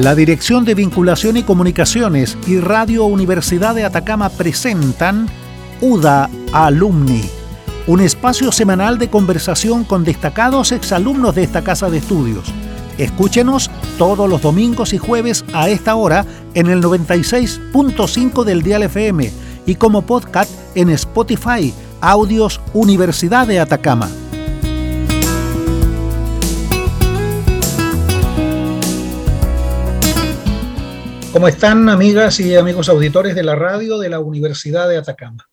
La Dirección de Vinculación y Comunicaciones y Radio Universidad de Atacama presentan UDA Alumni, un espacio semanal de conversación con destacados exalumnos de esta casa de estudios. Escúchenos todos los domingos y jueves a esta hora en el 96.5 del Dial FM y como podcast en Spotify, Audios Universidad de Atacama. ¿Cómo están amigas y amigos auditores de la radio de la Universidad de Atacama?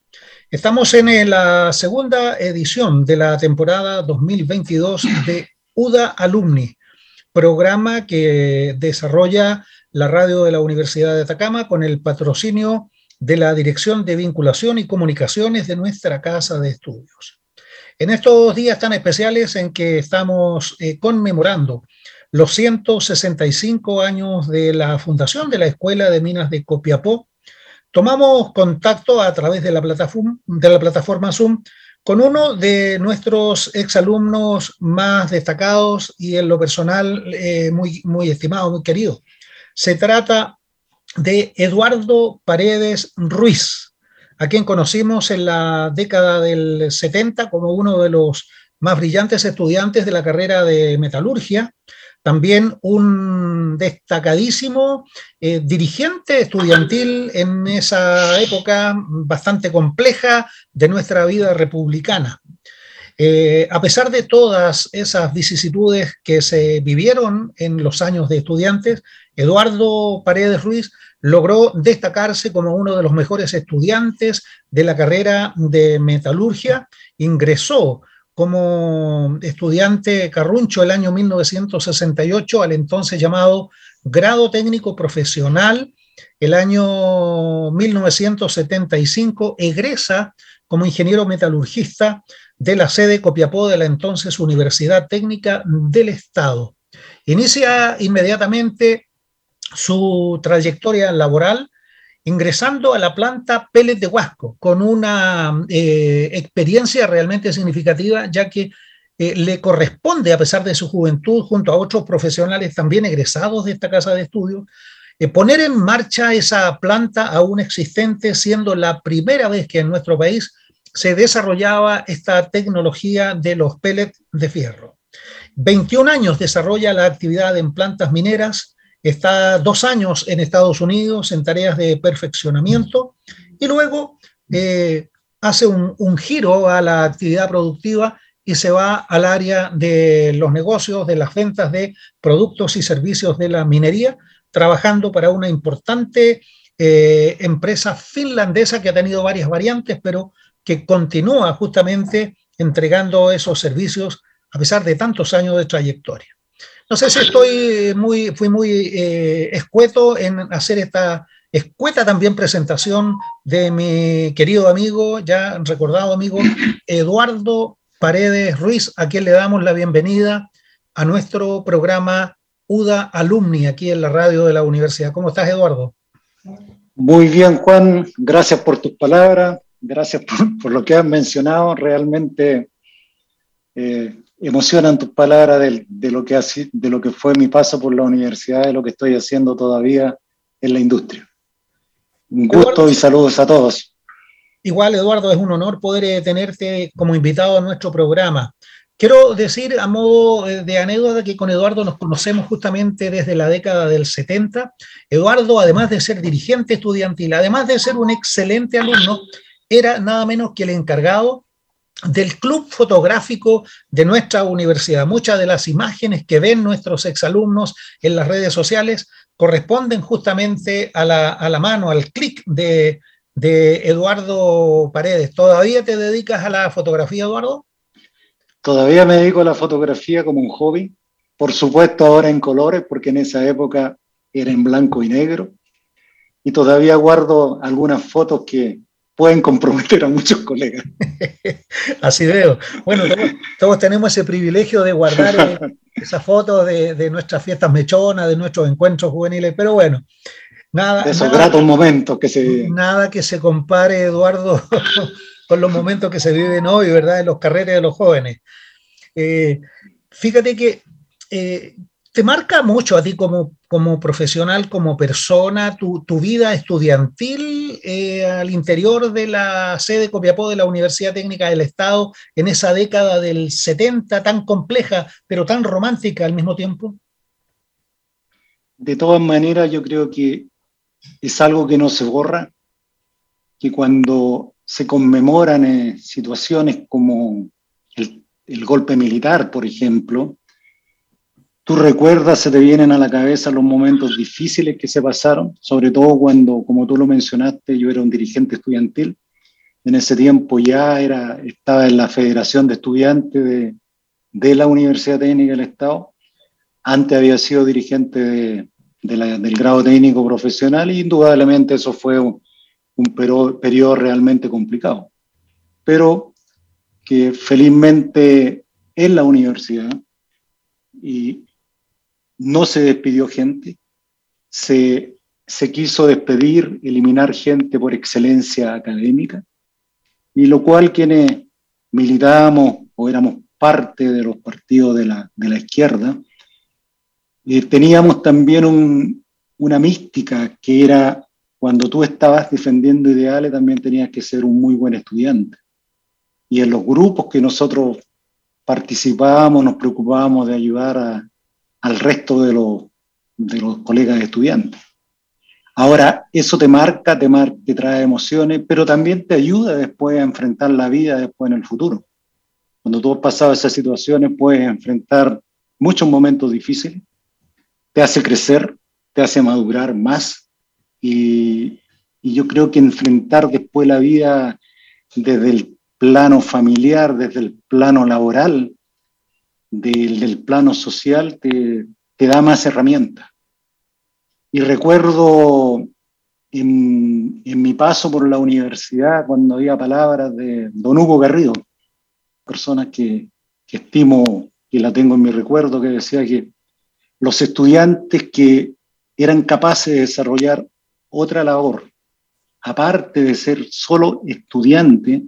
Estamos en la segunda edición de la temporada 2022 de UDA Alumni, programa que desarrolla la radio de la Universidad de Atacama con el patrocinio de la Dirección de Vinculación y Comunicaciones de nuestra Casa de Estudios. En estos días tan especiales en que estamos eh, conmemorando los 165 años de la fundación de la Escuela de Minas de Copiapó, tomamos contacto a través de la plataforma, Zoom con uno de nuestros exalumnos más destacados y en lo personal eh, muy, muy estimado, muy querido. Se trata de Eduardo Paredes Ruiz, a quien conocimos en la década del 70 como uno de los más brillantes estudiantes de la carrera de metalurgia, también un destacadísimo eh, dirigente estudiantil en esa época bastante compleja de nuestra vida republicana. Eh, a pesar de todas esas vicisitudes que se vivieron en los años de estudiantes, Eduardo Paredes Ruiz logró destacarse como uno de los mejores estudiantes de la carrera de metalurgia, ingresó como estudiante carruncho el año 1968 al entonces llamado grado técnico profesional. El año 1975 egresa como ingeniero metalurgista de la sede Copiapó de la entonces Universidad Técnica del Estado. Inicia inmediatamente su trayectoria laboral ingresando a la planta Pérez de Huasco con una eh, experiencia realmente significativa, ya que eh, le corresponde, a pesar de su juventud, junto a otros profesionales también egresados de esta casa de estudios, eh, poner en marcha esa planta aún existente, siendo la primera vez que en nuestro país se desarrollaba esta tecnología de los pellets de fierro. 21 años desarrolla la actividad en plantas mineras, está dos años en Estados Unidos en tareas de perfeccionamiento y luego eh, hace un, giro a la actividad productiva y se va al área de los negocios, de las ventas de productos y servicios de la minería, trabajando para una importante eh, empresa finlandesa que ha tenido varias variantes, pero que continúa justamente entregando esos servicios a pesar de tantos años de trayectoria. No sé si estoy muy, fui muy eh, escueto en hacer esta escueta también presentación de mi querido amigo, ya recordado amigo, Eduardo Paredes Ruiz, a quien le damos la bienvenida a nuestro programa UDA Alumni aquí en la radio de la universidad. ¿Cómo estás, Eduardo? Muy bien, Juan. Gracias por tus palabras. Gracias por, lo que has mencionado. Realmente eh, emocionan tus palabras de, lo que de lo que fue mi paso por la universidad, de lo que estoy haciendo todavía en la industria. Un gusto y saludos a todos. Igual, Eduardo, es un honor poder eh, tenerte como invitado a nuestro programa. Quiero decir a modo eh, de anécdota que con Eduardo nos conocemos justamente desde la década del 70. Eduardo, además de ser dirigente estudiantil, además de ser un excelente alumno, era nada menos que el encargado del club fotográfico de nuestra universidad. Muchas de las imágenes que ven nuestros exalumnos en las redes sociales corresponden justamente a la, mano, al clic de, de Eduardo Paredes. ¿Todavía te dedicas a la fotografía, Eduardo? Todavía me dedico a la fotografía como un hobby. Por supuesto, ahora en colores, porque en esa época era en blanco y negro. Y todavía guardo algunas fotos que, pueden comprometer a muchos colegas. Así veo. Bueno, todos, tenemos ese privilegio de guardar eh, esas fotos de, nuestras fiestas mechonas, de nuestros encuentros juveniles, pero bueno, nada. De esos gratos momentos que se. Nada que se compare, Eduardo, con los momentos que se viven hoy, ¿verdad? En los carreras de los jóvenes. Eh, fíjate que eh, te marca mucho a ti como, como profesional, como persona, tu, vida estudiantil eh, al interior de la sede Copiapó de la Universidad Técnica del Estado en esa década del 70 tan compleja, pero tan romántica al mismo tiempo? De todas maneras, yo creo que es algo que no se borra, que cuando se conmemoran eh, situaciones como el golpe militar, por ejemplo, Tú recuerdas, se te vienen a la cabeza los momentos difíciles que se pasaron, sobre todo cuando, como tú lo mencionaste, yo era un dirigente estudiantil. En ese tiempo ya era, estaba en la Federación de Estudiantes de, de la Universidad Técnica del Estado. Antes había sido dirigente de, del grado técnico profesional y indudablemente eso fue un, un periodo realmente complicado. Pero que felizmente en la universidad y, no se despidió gente, se, quiso despedir, eliminar gente por excelencia académica, y lo cual quienes militábamos o éramos parte de los partidos de la, izquierda, eh, teníamos también una mística que era cuando tú estabas defendiendo ideales también tenías que ser un muy buen estudiante. Y en los grupos que nosotros participábamos, nos preocupábamos de ayudar a, al resto de los, de los colegas estudiantes. Ahora, eso te marca, te, te trae emociones, pero también te ayuda después a enfrentar la vida después en el futuro. Cuando tú has pasado esas situaciones, puedes enfrentar muchos momentos difíciles, te hace crecer, te hace madurar más y yo creo que enfrentar después la vida desde el plano familiar, desde el plano laboral, del, plano social te, da más herramientas. Y recuerdo en, mi paso por la universidad cuando había palabras de don Hugo Garrido, persona que, que estimo y la tengo en mi recuerdo, que decía que los estudiantes que eran capaces de desarrollar otra labor, aparte de ser solo estudiantes,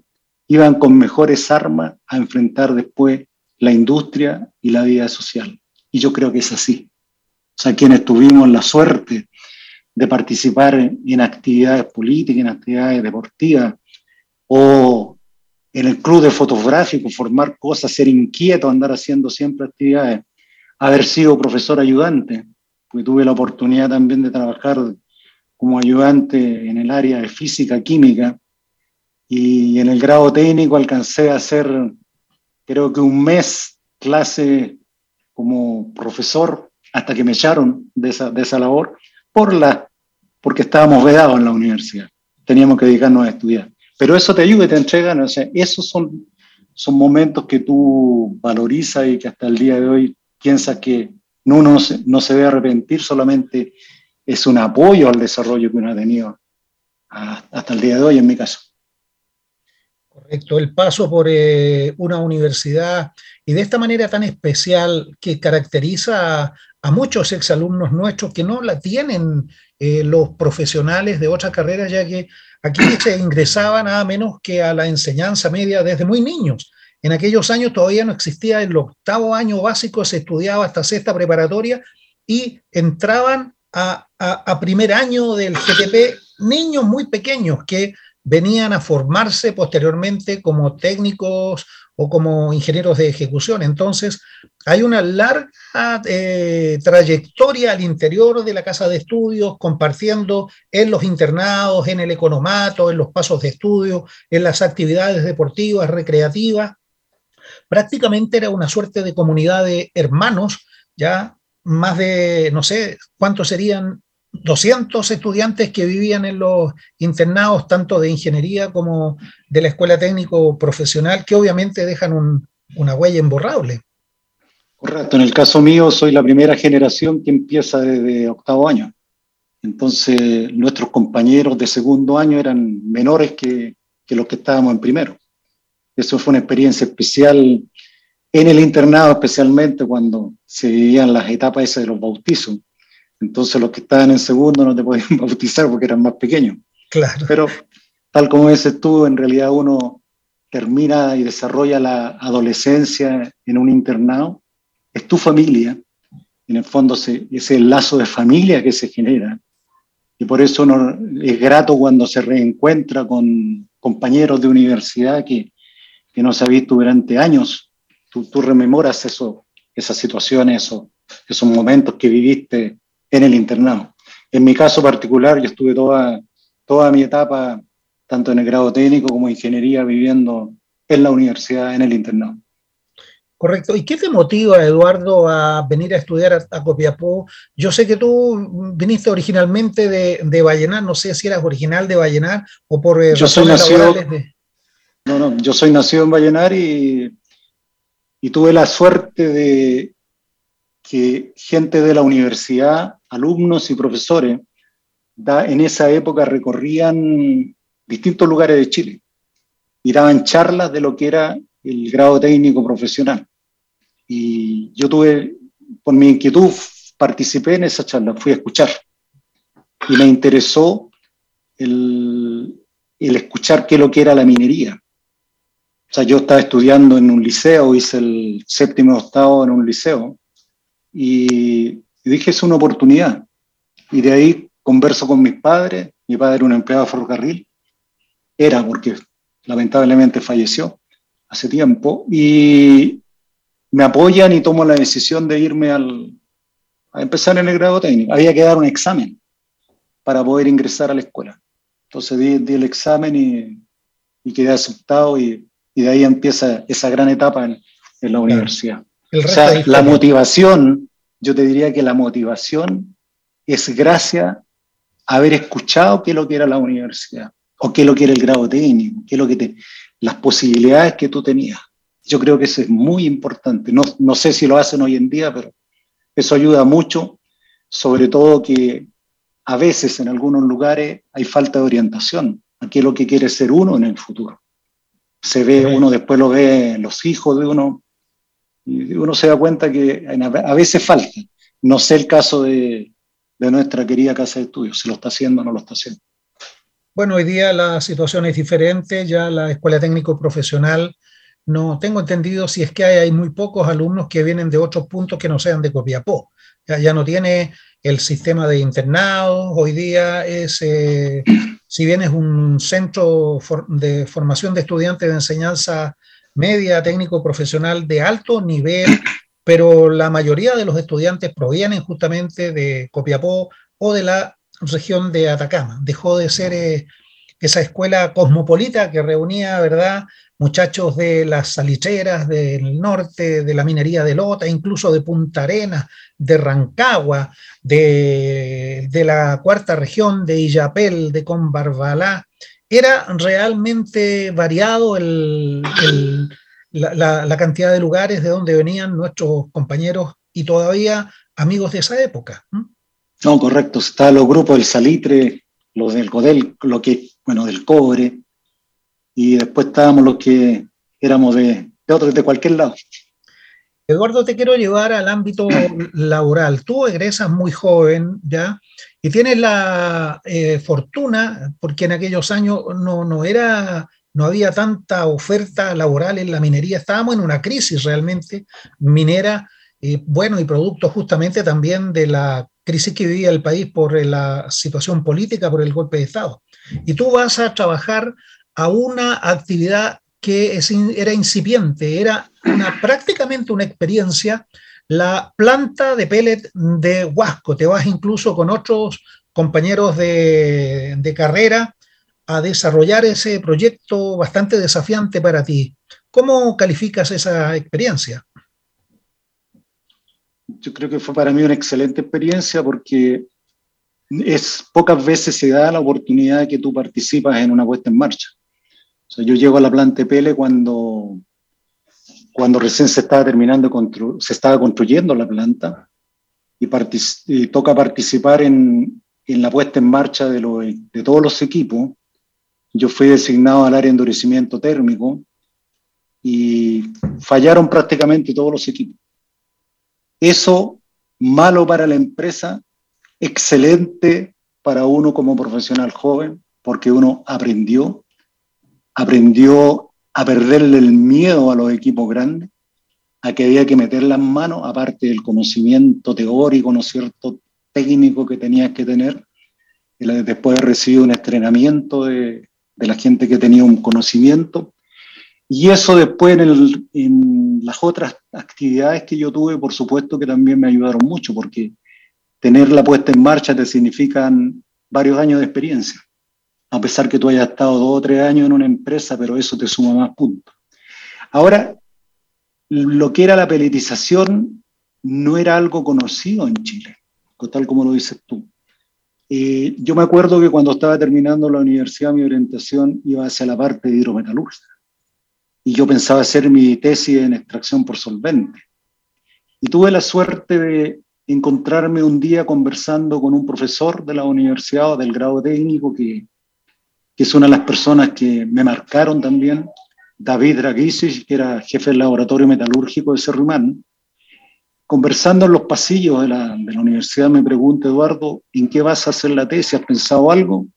iban con mejores armas a enfrentar después la industria y la vida social. Y yo creo que es así. O sea, quienes tuvimos la suerte de participar en, actividades políticas, en actividades deportivas, o en el club de fotográfico, formar cosas, ser inquieto, andar haciendo siempre actividades, haber sido profesor ayudante, porque tuve la oportunidad también de trabajar como ayudante en el área de física, química, y en el grado técnico alcancé a hacer creo que un mes clase como profesor hasta que me echaron de esa, de esa labor por la, porque estábamos vedados en la universidad. Teníamos que dedicarnos a estudiar. Pero eso te ayuda y te entrega, no sé, esos son, son momentos que tú valorizas y que hasta el día de hoy piensas que no, uno no se, no se debe arrepentir, solamente es un apoyo al desarrollo que uno ha tenido hasta el día de hoy, en mi caso. El paso por eh, una universidad y de esta manera tan especial que caracteriza a, muchos exalumnos nuestros que no la tienen eh, los profesionales de otras carreras, ya que aquí se ingresaba nada menos que a la enseñanza media desde muy niños. En aquellos años todavía no existía el octavo año básico, se estudiaba hasta sexta preparatoria y entraban a, a primer año del GTP niños muy pequeños que venían a formarse posteriormente como técnicos o como ingenieros de ejecución. Entonces, hay una larga eh, trayectoria al interior de la casa de estudios, compartiendo en los internados, en el economato, en los pasos de estudio, en las actividades deportivas, recreativas. Prácticamente era una suerte de comunidad de hermanos, ya más de, no sé, ¿cuántos serían? 200 estudiantes que vivían en los internados, tanto de ingeniería como de la escuela técnico profesional, que obviamente dejan una huella imborrable. Correcto, en el caso mío soy la primera generación que empieza desde octavo año. Entonces nuestros compañeros de segundo año eran menores que, que los que estábamos en primero. Eso fue una experiencia especial en el internado, especialmente cuando se vivían las etapas esas de los bautizos entonces los que estaban en segundo no te podían bautizar porque eran más pequeños. Claro. Pero tal como dices tú, en realidad uno termina y desarrolla la adolescencia en un internado, es tu familia, en el fondo ese lazo de familia que se genera. Y por eso es grato cuando se reencuentra con compañeros de universidad que, que no se ha visto durante años. Tú, tú rememoras eso, esas situaciones, esos, esos momentos que viviste en el internado. En mi caso particular, yo estuve toda, toda mi etapa, tanto en el grado técnico como ingeniería, viviendo en la universidad, en el internado. Correcto. ¿Y qué te motiva, Eduardo, a venir a estudiar a, Copiapó? Yo sé que tú viniste originalmente de, de, Vallenar, no sé si eras original de Vallenar o por eh, yo soy nacido, No, no, yo soy nacido en Vallenar y, y tuve la suerte de que gente de la universidad, alumnos y profesores, da, en esa época recorrían distintos lugares de Chile y daban charlas de lo que era el grado técnico profesional. Y yo tuve, por mi inquietud, participé en esa charla, fui a escuchar. Y me interesó el, el escuchar qué lo que era la minería. O sea, yo estaba estudiando en un liceo, hice el séptimo octavo en un liceo, y dije, es una oportunidad. Y de ahí converso con mis padres, mi padre era un empleado de ferrocarril, era porque lamentablemente falleció hace tiempo, y me apoyan y tomo la decisión de irme al, a empezar en el grado técnico. Había que dar un examen para poder ingresar a la escuela. Entonces di, el examen y, y, quedé aceptado y, y, de ahí empieza esa gran etapa en, en la universidad. O sea, la motivación, yo te diría que la motivación es gracias a haber escuchado qué es lo que era la universidad o qué es lo que era el grado técnico, qué es lo que te, las posibilidades que tú tenías. Yo creo que eso es muy importante. No, no sé si lo hacen hoy en día, pero eso ayuda mucho, sobre todo que a veces en algunos lugares hay falta de orientación a qué es lo que quiere ser uno en el futuro. Se ve, uno después lo ve en los hijos de uno, y uno se da cuenta que a veces falta. No sé el caso de, de nuestra querida casa de estudios, si lo está haciendo o no lo está haciendo. Bueno, hoy día la situación es diferente, ya la escuela técnico profesional no tengo entendido si es que hay, muy pocos alumnos que vienen de otros puntos que no sean de Copiapó. Ya, ya no tiene el sistema de internados. Hoy día es, eh, si bien es un centro de formación de estudiantes de enseñanza media, técnico profesional de alto nivel, pero la mayoría de los estudiantes provienen justamente de Copiapó o de la región de Atacama. Dejó de ser eh, esa escuela cosmopolita que reunía, ¿verdad?, muchachos de las salicheras del norte, de la minería de Lota, incluso de Punta Arenas, de Rancagua, de, la cuarta región, de Illapel, de Combarbalá. Era realmente variado la, cantidad de lugares de donde venían nuestros compañeros y todavía amigos de esa época. No, correcto. Está los grupos del Salitre, los del Codel, lo que, bueno, del cobre, y después estábamos los que éramos de, de otros, de cualquier lado. Eduardo, te quiero llevar al ámbito laboral. Tú egresas muy joven, ¿ya? Y tienes la eh, fortuna, porque en aquellos años no, no, era, no había tanta oferta laboral en la minería, estábamos en una crisis realmente minera, eh, bueno, y producto justamente también de la crisis que vivía el país por la situación política, por el golpe de Estado. Y tú vas a trabajar a una actividad que era incipiente, era prácticamente una experiencia, la planta de pellet de Huasco. Te vas incluso con otros compañeros de, de carrera a desarrollar ese proyecto bastante desafiante para ti. ¿Cómo calificas esa experiencia? Yo creo que fue para mí una excelente experiencia porque es pocas veces se da la oportunidad de que tú participas en una puesta en marcha yo llego a la planta Pele cuando, cuando recién se estaba terminando, se estaba construyendo la planta y, toca participar en, en, la puesta en marcha de, lo, de todos los equipos. Yo fui designado al área de endurecimiento térmico y fallaron prácticamente todos los equipos. Eso, malo para la empresa, excelente para uno como profesional joven, porque uno aprendió, aprendió a perderle el miedo a los equipos grandes a que había que meter las manos, aparte del conocimiento teórico, ¿no cierto?, técnico que tenías que tener. Después de recibir un entrenamiento de, de, la gente que tenía un conocimiento. Y eso después en, en, las otras actividades que yo tuve, por supuesto que también me ayudaron mucho, porque tener la puesta en marcha te significan varios años de experiencia. A pesar que tú hayas estado dos o tres años en una empresa, pero eso te suma más puntos. Ahora, lo que era la peletización no era algo conocido en Chile, tal como lo dices tú. Eh, yo me acuerdo que cuando estaba terminando la universidad, mi orientación iba hacia la parte de hidrometalurgia. Y yo pensaba hacer mi tesis en extracción por solvente. Y tuve la suerte de encontrarme un día conversando con un profesor de la universidad o del grado técnico, que, que es una de las personas que me marcaron también, David Dragici, que era jefe del laboratorio metalúrgico de Cerrimán, conversando en los pasillos de la, de la, universidad, me pregunta, Eduardo, ¿en qué vas a hacer la tesis? ¿Has pensado algo?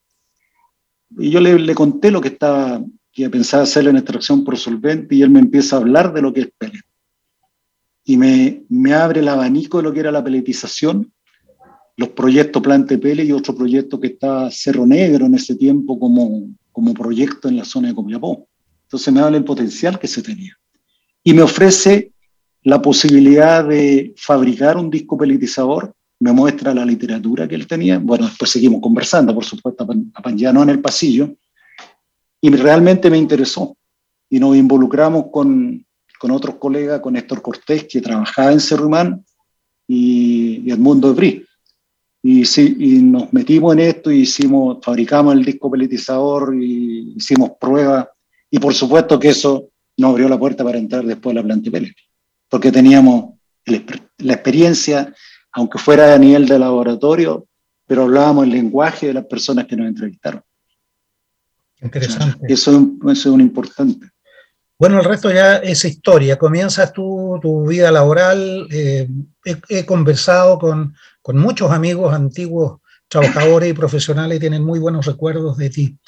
Y yo le, le conté lo que estaba, que pensaba hacer en extracción por solvente, y él me empieza a hablar de lo que es pellet. Y me, me abre el abanico de lo que era la peletización, los proyectos Plante Pele y otro proyecto que estaba Cerro Negro en ese tiempo como, como proyecto en la zona de Copiapó. Entonces me habla el potencial que se tenía. Y me ofrece la posibilidad de fabricar un disco pelitizador, me muestra la literatura que él tenía. Bueno, después seguimos conversando, por supuesto, ya no en el pasillo. Y realmente me interesó. Y nos involucramos con, con otros colegas, con Héctor Cortés, que trabajaba en Cerrumán, y, y Edmundo Ebrí. Y, sí, y nos metimos en esto y hicimos, fabricamos el disco pelitizador y hicimos pruebas y por supuesto que eso nos abrió la puerta para entrar después a la planta pellet, porque teníamos la experiencia, aunque fuera a nivel de laboratorio, pero hablábamos el lenguaje de las personas que nos entrevistaron. Interesante. Eso, es un importante. Bueno, el resto ya es historia. Comienzas tu, tu vida laboral. Eh, he, he, conversado con, con muchos amigos antiguos, trabajadores y profesionales, y tienen muy buenos recuerdos de ti.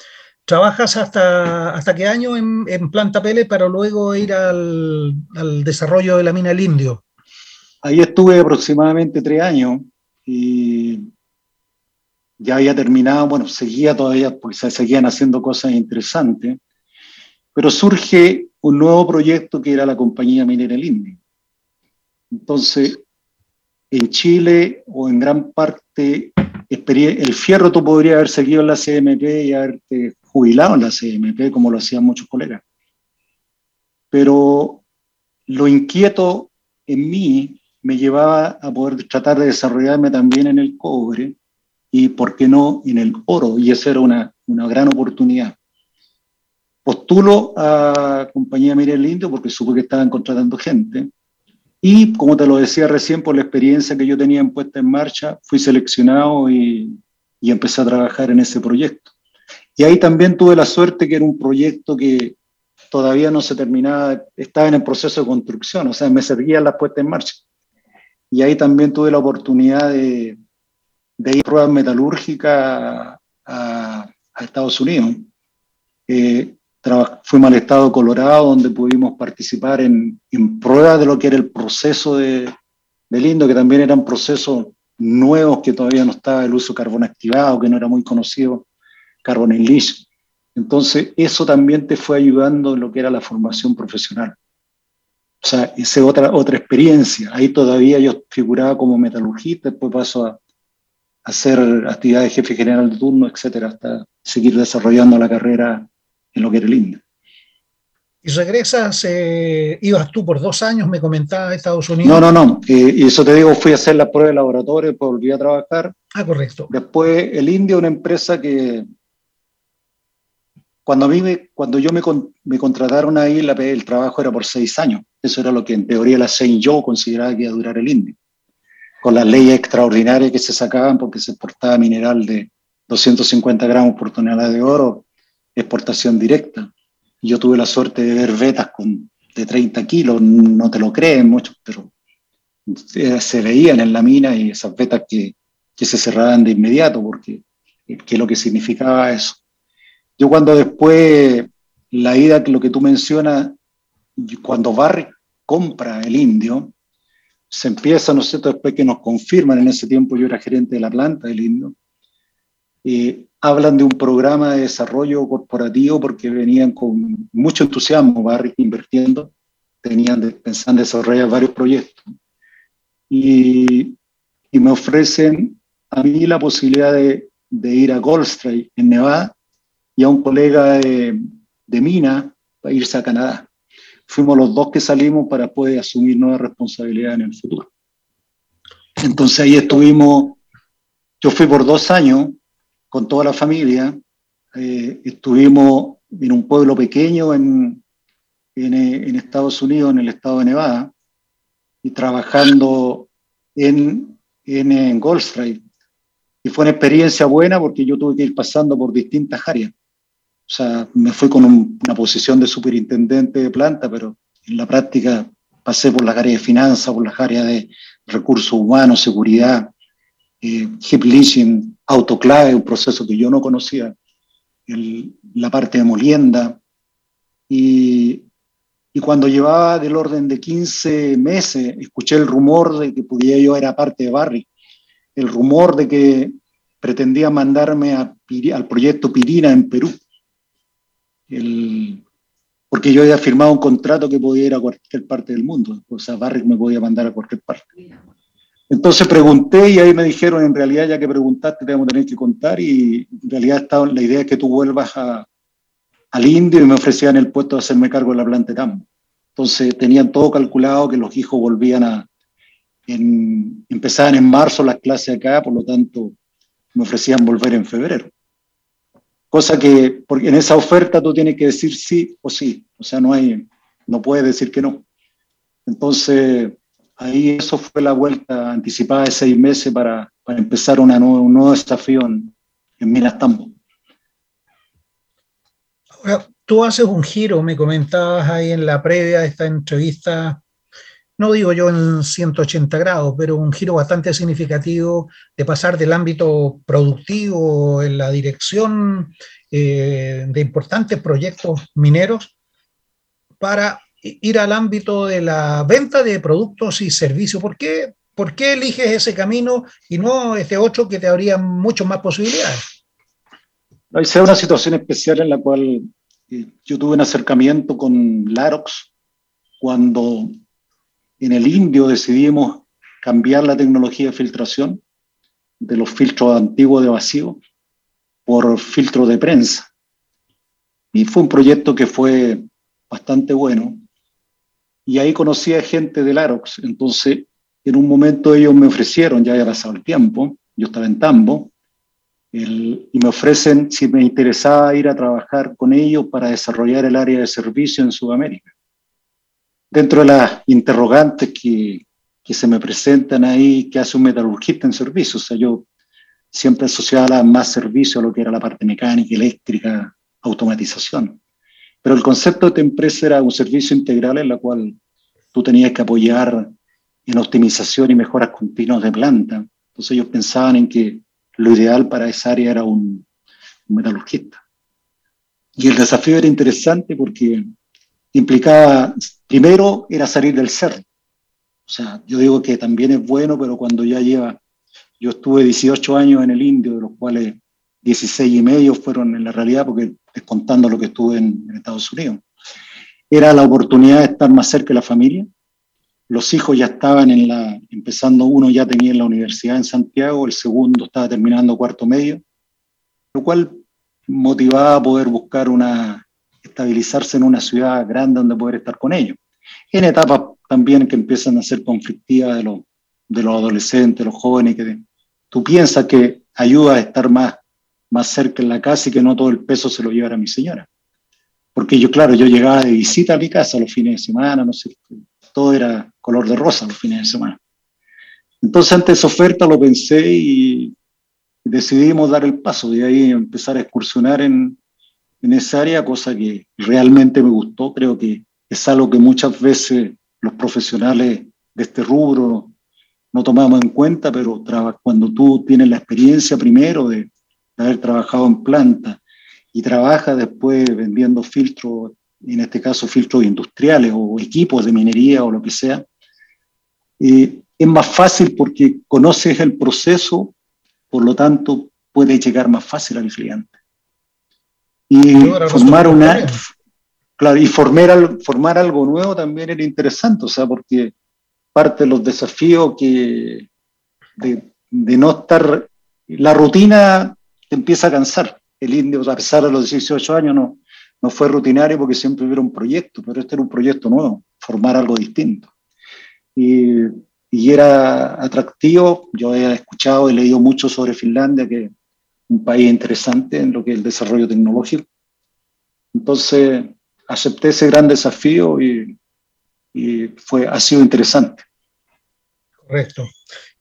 ¿Trabajas hasta, hasta qué año en, en Planta Pele para luego ir al, al, desarrollo de la mina El Indio? Ahí estuve aproximadamente tres años y ya había terminado, bueno, seguía todavía, porque se seguían haciendo cosas interesantes, pero surge un nuevo proyecto que era la compañía minera El Indio. Entonces, en Chile o en gran parte, el fierro tú podrías haber seguido en la CMP y haberte jubilado en la CMP, como lo hacían muchos colegas. Pero lo inquieto en mí me llevaba a poder tratar de desarrollarme también en el cobre y, ¿por qué no?, en el oro, y esa era una, una gran oportunidad. Postulo a Compañía Miriam Indio porque supe que estaban contratando gente, y como te lo decía recién, por la experiencia que yo tenía en puesta en marcha, fui seleccionado y, y empecé a trabajar en ese proyecto. Y ahí también tuve la suerte que era un proyecto que todavía no se terminaba, estaba en el proceso de construcción, o sea, me servían las puestas en marcha. Y ahí también tuve la oportunidad de, de ir a pruebas metalúrgicas a, a Estados Unidos. Eh, fuimos al estado de Colorado, donde pudimos participar en, en pruebas de lo que era el proceso de, de Lindo, que también eran procesos nuevos que todavía no estaba el uso carbón activado, que no era muy conocido Carbon English. Entonces, eso también te fue ayudando en lo que era la formación profesional. O sea, esa es otra, otra experiencia. Ahí todavía yo figuraba como metalurgista, después paso a, hacer actividades de jefe general de turno, etcétera, hasta seguir desarrollando la carrera en lo que era el INDE. Y regresas, eh, ibas tú por dos años, me comentaba, a Estados Unidos. No, no, no. Eh, y eso te digo, fui a hacer la prueba de laboratorio, después volví a trabajar. Ah, correcto. Después el Indio, una empresa que cuando, a mí me, cuando yo me, me contrataron ahí, la, el trabajo era por seis años. Eso era lo que en teoría la yo consideraba que iba a durar el Indio. Con las leyes extraordinarias que se sacaban porque se exportaba mineral de 250 gramos por tonelada de oro, exportación directa. Yo tuve la suerte de ver vetas con, de 30 kilos, no te lo creen mucho, pero eh, se veían en la mina y esas vetas que, que se cerraban de inmediato, porque qué es lo que significaba eso. Yo cuando después, la ida, lo que tú mencionas, cuando Barry compra el indio, se empieza, ¿no es cierto?, después que nos confirman, en ese tiempo yo era gerente de la planta del indio, eh, hablan de un programa de desarrollo corporativo porque venían con mucho entusiasmo, Barry invirtiendo, tenían de, pensando desarrollar varios proyectos. Y, y, me ofrecen a mí la posibilidad de, de ir a Goldstrike en Nevada y a un colega de, de Mina para irse a Canadá. Fuimos los dos que salimos para poder asumir nuevas responsabilidades en el futuro. Entonces ahí estuvimos, yo fui por dos años con toda la familia, eh, estuvimos en un pueblo pequeño en, en, en, Estados Unidos, en el estado de Nevada, y trabajando en, en, en Goldstrike. Y fue una experiencia buena porque yo tuve que ir pasando por distintas áreas. O sea, me fui con un, una posición de superintendente de planta, pero en la práctica pasé por las áreas de finanzas, por las áreas de recursos humanos, seguridad, eh, hip leasing, autoclave, un proceso que yo no conocía, el, la parte de molienda. Y, y, cuando llevaba del orden de 15 meses, escuché el rumor de que pudiera yo era parte de Barry, el rumor de que pretendía mandarme a, al proyecto Pirina en Perú el, porque yo había firmado un contrato que podía ir a cualquier parte del mundo, o sea, Barrick me podía mandar a cualquier parte. Entonces pregunté y ahí me dijeron, en realidad ya que preguntaste te vamos a tener que contar y en realidad estaba, la idea es que tú vuelvas a, al indio y me ofrecían el puesto de hacerme cargo de la planta de. Entonces tenían todo calculado que los hijos volvían a, en, empezaban en marzo las clases acá, por lo tanto me ofrecían volver en febrero. Cosa que porque en esa oferta tú tienes que decir sí o sí, o sea, no hay, no puedes decir que no. Entonces, ahí eso fue la vuelta anticipada de seis meses para, para empezar una nueva, un nuevo desafío en, en Minas Tambo. Ahora, tú haces un giro, me comentabas ahí en la previa de esta entrevista, no digo yo en 180 grados, pero un giro bastante significativo de pasar del ámbito productivo en la dirección eh, de importantes proyectos mineros para ir al ámbito de la venta de productos y servicios. ¿Por qué, ¿Por qué eliges ese camino y no este otro que te habría mucho más posibilidades? Es una situación especial en la cual eh, yo tuve un acercamiento con Larox cuando en el Indio decidimos cambiar la tecnología de filtración de los filtros antiguos de vacío por filtro de prensa. Y fue un proyecto que fue bastante bueno. Y ahí conocí a gente del Arox. Entonces, en un momento ellos me ofrecieron, ya había pasado el tiempo, yo estaba en Tambo, y me ofrecen si me interesaba ir a trabajar con ellos para desarrollar el área de servicio en Sudamérica dentro de las interrogantes que, que se me presentan ahí, que hace un metalurgista en servicio. O sea, yo siempre asociaba más servicio a lo que era la parte mecánica, eléctrica, automatización. Pero el concepto de esta empresa era un servicio integral en la cual tú tenías que apoyar en optimización y mejoras continuas de planta. Entonces ellos pensaban en que lo ideal para esa área era un, un metalurgista. Y el desafío era interesante porque implicaba, primero era salir del cerro. O sea, yo digo que también es bueno, pero cuando ya lleva, yo estuve 18 años en el Indio, de los cuales 16 y medio fueron en la realidad, porque descontando lo que estuve en, en Estados Unidos. Era la oportunidad de estar más cerca de la familia. Los hijos ya estaban en la, empezando, uno ya tenía en la universidad en Santiago, el segundo estaba terminando cuarto medio, lo cual motivaba a poder buscar una, estabilizarse en una ciudad grande donde poder estar con ellos. En etapas también que empiezan a ser conflictivas de, los, de los adolescentes, los jóvenes, que tú piensas que ayuda a estar más, más cerca en la casa y que no todo el peso se lo llevara mi señora. Porque yo, claro, yo llegaba de visita a mi casa los fines de semana, no sé, todo era color de rosa los fines de semana. Entonces, ante esa oferta lo pensé y decidimos dar el paso, de ahí empezar a excursionar en, en esa área, cosa que realmente me gustó. Creo que es algo que muchas veces los profesionales de este rubro no tomamos en cuenta, pero cuando tú tienes la experiencia primero de, haber trabajado en planta y trabajas después vendiendo filtros en este caso filtros industriales o equipos de minería o lo que sea, eh, es más fácil porque conoces el proceso, por lo tanto puedes llegar más fácil al cliente. Y formar una... Claro, y formar, formar algo nuevo también era interesante, o sea, porque parte de los desafíos que de, de no estar, la rutina te empieza a cansar. El indio, a pesar de los 18 años, no, no fue rutinario porque siempre hubiera un proyecto, pero este era un proyecto nuevo, formar algo distinto. Y, y era atractivo, yo he escuchado y leído mucho sobre Finlandia, que es un país interesante en lo que es el desarrollo tecnológico. Entonces, acepté ese gran desafío y, y fue, ha sido interesante. Correcto.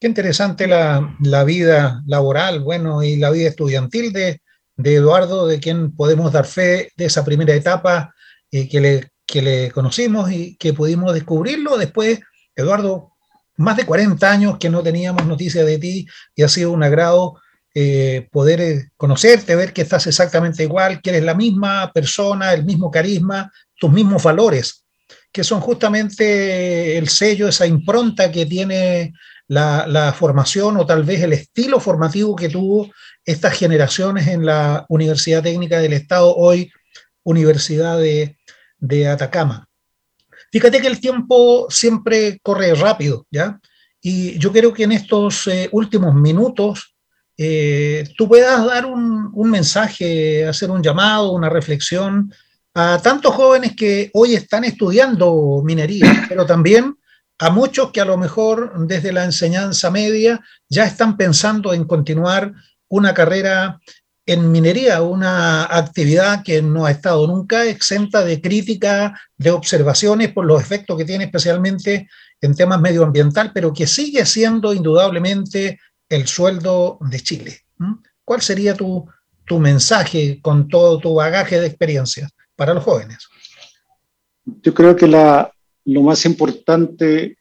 Qué interesante la, vida laboral, bueno, y la vida estudiantil de, Eduardo, de quien podemos dar fe de esa primera etapa eh, que, le, conocimos y que pudimos descubrirlo. Después, Eduardo, más de 40 años que no teníamos noticia de ti y ha sido un agrado eh, poder eh, conocerte, ver que estás exactamente igual, que eres la misma persona, el mismo carisma, tus mismos valores, que son justamente el sello, esa impronta que tiene la, formación o tal vez el estilo formativo que tuvo estas generaciones en la Universidad Técnica del Estado, hoy Universidad de, de Atacama. Fíjate que el tiempo siempre corre rápido, ¿ya? Y yo creo que en estos eh, últimos minutos eh, tú puedas dar un, mensaje, hacer un llamado, una reflexión a tantos jóvenes que hoy están estudiando minería, pero también a muchos que a lo mejor desde la enseñanza media ya están pensando en continuar una carrera en minería, una actividad que no ha estado nunca exenta de crítica, de observaciones por los efectos que tiene especialmente en temas medioambiental, pero que sigue siendo indudablemente el sueldo de Chile. ¿Cuál sería tu, tu mensaje con todo tu bagaje de experiencia para los jóvenes? Yo creo que la, lo más importante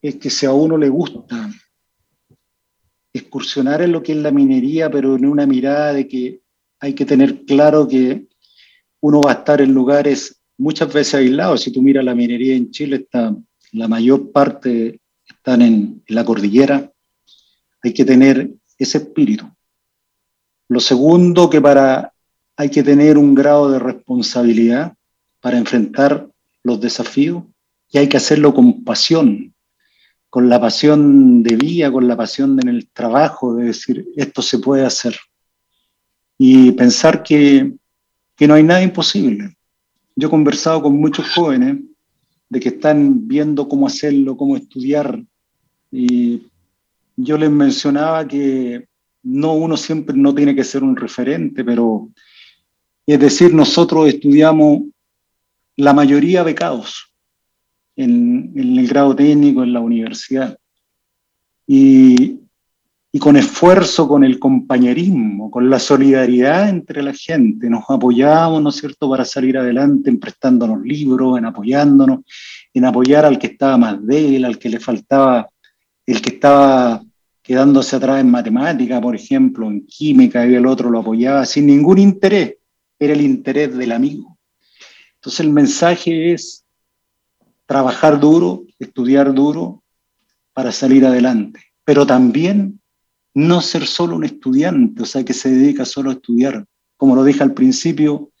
es que si a uno le gusta excursionar en lo que es la minería, pero en una mirada de que hay que tener claro que uno va a estar en lugares muchas veces aislados. Si tú miras la minería en Chile, está, la mayor parte están en, en la cordillera, hay que tener ese espíritu. Lo segundo, que para hay que tener un grado de responsabilidad para enfrentar los desafíos y hay que hacerlo con pasión, con la pasión de vida, con la pasión en el trabajo, de decir, esto se puede hacer. Y pensar que, que no hay nada imposible. Yo he conversado con muchos jóvenes de que están viendo cómo hacerlo, cómo estudiar, y yo les mencionaba que no uno siempre no tiene que ser un referente, pero es decir, nosotros estudiamos la mayoría becados en, en el grado técnico en la universidad y, y con esfuerzo, con el compañerismo, con la solidaridad entre la gente, nos apoyábamos, ¿no es cierto?, para salir adelante, en prestándonos libros, en apoyándonos, en apoyar al que estaba más débil, al que le faltaba el que estaba quedándose atrás en matemática, por ejemplo, en química, y el otro lo apoyaba sin ningún interés, era el interés del amigo. Entonces el mensaje es trabajar duro, estudiar duro para salir adelante, pero también no ser solo un estudiante, o sea, que se dedica solo a estudiar. Como lo dije al principio,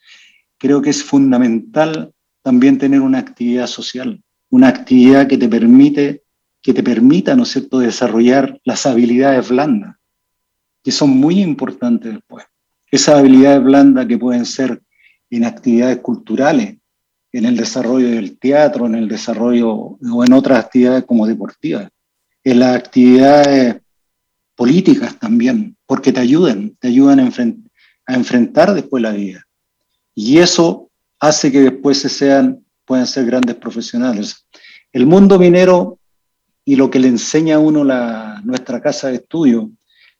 creo que es fundamental también tener una actividad social, una actividad que te permite que te permita, ¿no es cierto?, desarrollar las habilidades blandas, que son muy importantes después. Esas habilidades blandas que pueden ser en actividades culturales, en el desarrollo del teatro, en el desarrollo o en otras actividades como deportivas, en las actividades políticas también, porque te ayudan, te ayudan a, a enfrentar después la vida. Y eso hace que después se sean, puedan ser grandes profesionales. El mundo minero y lo que le enseña a uno la, nuestra casa de estudio,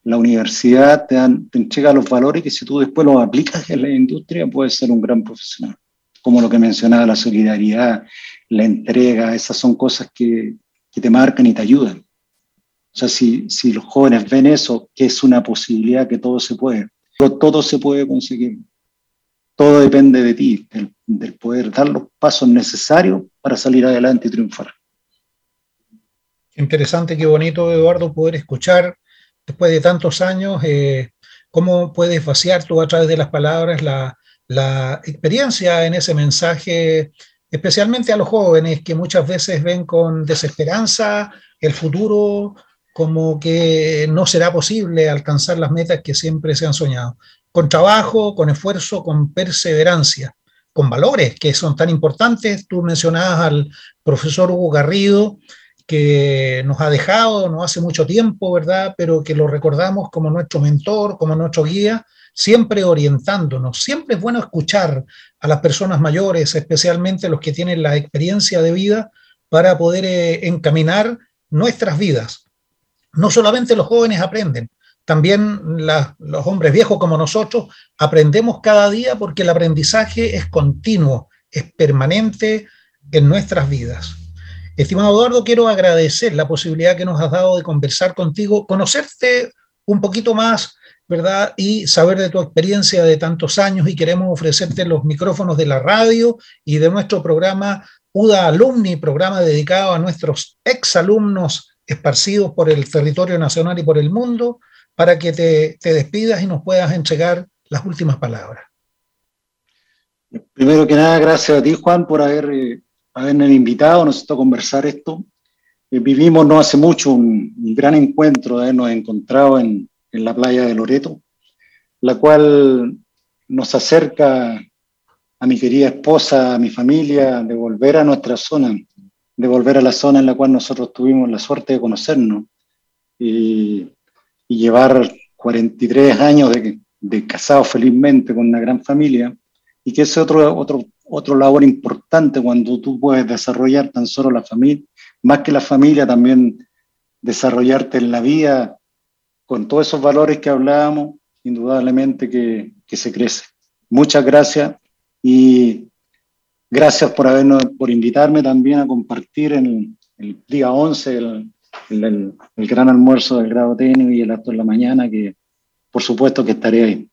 la universidad te, dan, te entrega los valores que si tú después los aplicas en la industria puedes ser un gran profesional. Como lo que mencionaba, la solidaridad, la entrega, esas son cosas que, que te marcan y te ayudan. O sea, si, si los jóvenes ven eso, que es una posibilidad que todo se puede, todo se puede conseguir. todo depende de ti, del, poder dar los pasos necesarios para salir adelante y triunfar. Interesante, qué bonito, Eduardo, poder escuchar después de tantos años eh, cómo puedes vaciar tú a través de las palabras la, la experiencia en ese mensaje, especialmente a los jóvenes que muchas veces ven con desesperanza el futuro como que no será posible alcanzar las metas que siempre se han soñado. Con trabajo, con esfuerzo, con perseverancia, con valores que son tan importantes. Tú mencionabas al profesor Hugo Garrido, que nos ha dejado no hace mucho tiempo, ¿verdad? Pero que lo recordamos como nuestro mentor, como nuestro guía, siempre orientándonos. Siempre es bueno escuchar a las personas mayores, especialmente los que tienen la experiencia de vida, para poder eh, encaminar nuestras vidas. No solamente los jóvenes aprenden, también los hombres viejos como nosotros aprendemos cada día porque el aprendizaje es continuo, es permanente en nuestras vidas. Estimado Eduardo, quiero agradecer la posibilidad que nos has dado de conversar contigo, conocerte un poquito más, ¿verdad? Y saber de tu experiencia de tantos años y queremos ofrecerte los micrófonos de la radio y de nuestro programa UDA Alumni, programa dedicado a nuestros exalumnos esparcidos por el territorio nacional y por el mundo, para que te, despidas y nos puedas entregar las últimas palabras. Primero que nada, gracias a ti, Juan, por haber, haberme invitado, nos a conversar esto. Eh, vivimos no hace mucho un, gran encuentro de habernos encontrado en, en la playa de Loreto, la cual nos acerca a mi querida esposa, a mi familia, de volver a nuestra zona, de volver a la zona en la cual nosotros tuvimos la suerte de conocernos y, llevar 43 años de, de casado felizmente con una gran familia y que es otro, otro, otro labor importante cuando tú puedes desarrollar tan solo la familia, más que la familia, también desarrollarte en la vida con todos esos valores que hablábamos, indudablemente que, que se crece. Muchas gracias y Gracias por, habernos, por invitarme también a compartir en el, día 11 el, el, gran almuerzo del grado técnico y el acto de la mañana, que por supuesto que estaré ahí.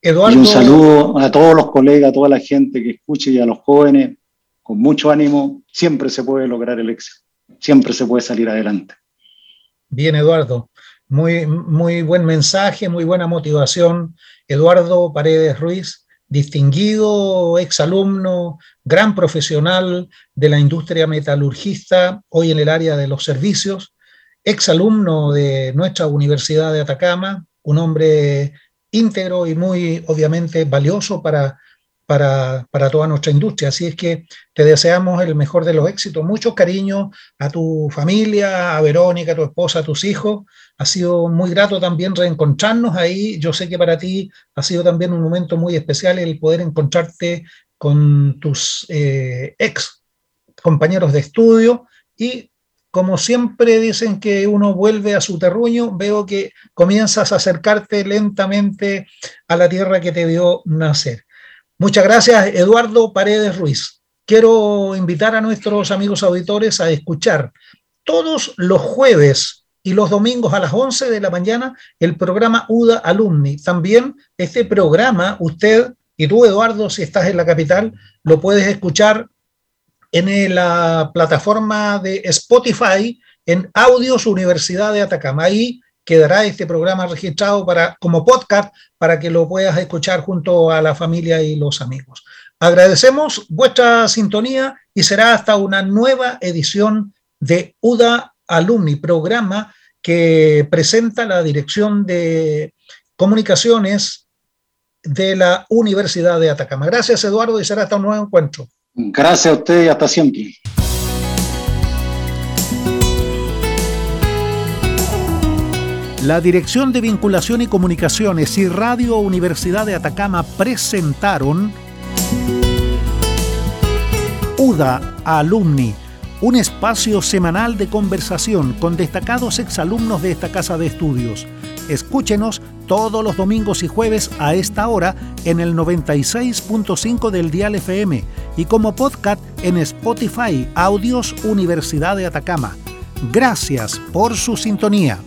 Eduardo... Y un saludo a todos los colegas, a toda la gente que escuche y a los jóvenes, con mucho ánimo, siempre se puede lograr el éxito, siempre se puede salir adelante. Bien, Eduardo. Muy, muy buen mensaje, muy buena motivación. Eduardo Paredes Ruiz, distinguido exalumno, gran profesional de la industria metalurgista, hoy en el área de los servicios, exalumno de nuestra Universidad de Atacama, un hombre íntegro y muy obviamente valioso para, para, para, toda nuestra industria. Así es que te deseamos el mejor de los éxitos. Mucho cariño a tu familia, a Verónica, a tu esposa, a tus hijos. Ha sido muy grato también reencontrarnos ahí. Yo sé que para ti ha sido también un momento muy especial el poder encontrarte con tus eh, ex compañeros de estudio y como siempre dicen que uno vuelve a su terruño, veo que comienzas a acercarte lentamente a la tierra que te dio nacer. Muchas gracias, Eduardo Paredes Ruiz. Quiero invitar a nuestros amigos auditores a escuchar todos los jueves y los domingos a las 11 de la mañana el programa UDA Alumni. También este programa, usted y tú, Eduardo, si estás en la capital, lo puedes escuchar en la plataforma de Spotify en Audios Universidad de Atacama. Ahí quedará este programa registrado para, como podcast para que lo puedas escuchar junto a la familia y los amigos. Agradecemos vuestra sintonía y será hasta una nueva edición de UDA Alumni, programa que presenta la Dirección de Comunicaciones de la Universidad de Atacama. Gracias, Eduardo, y será hasta un nuevo encuentro. Gracias a usted y hasta siempre. La Dirección de Vinculación y Comunicaciones y Radio Universidad de Atacama presentaron UDA Alumni un espacio semanal de conversación con destacados exalumnos de esta casa de estudios. Escúchenos todos los domingos y jueves a esta hora en el 96.5 del Dial FM y como podcast en Spotify Audios Universidad de Atacama. Gracias por su sintonía.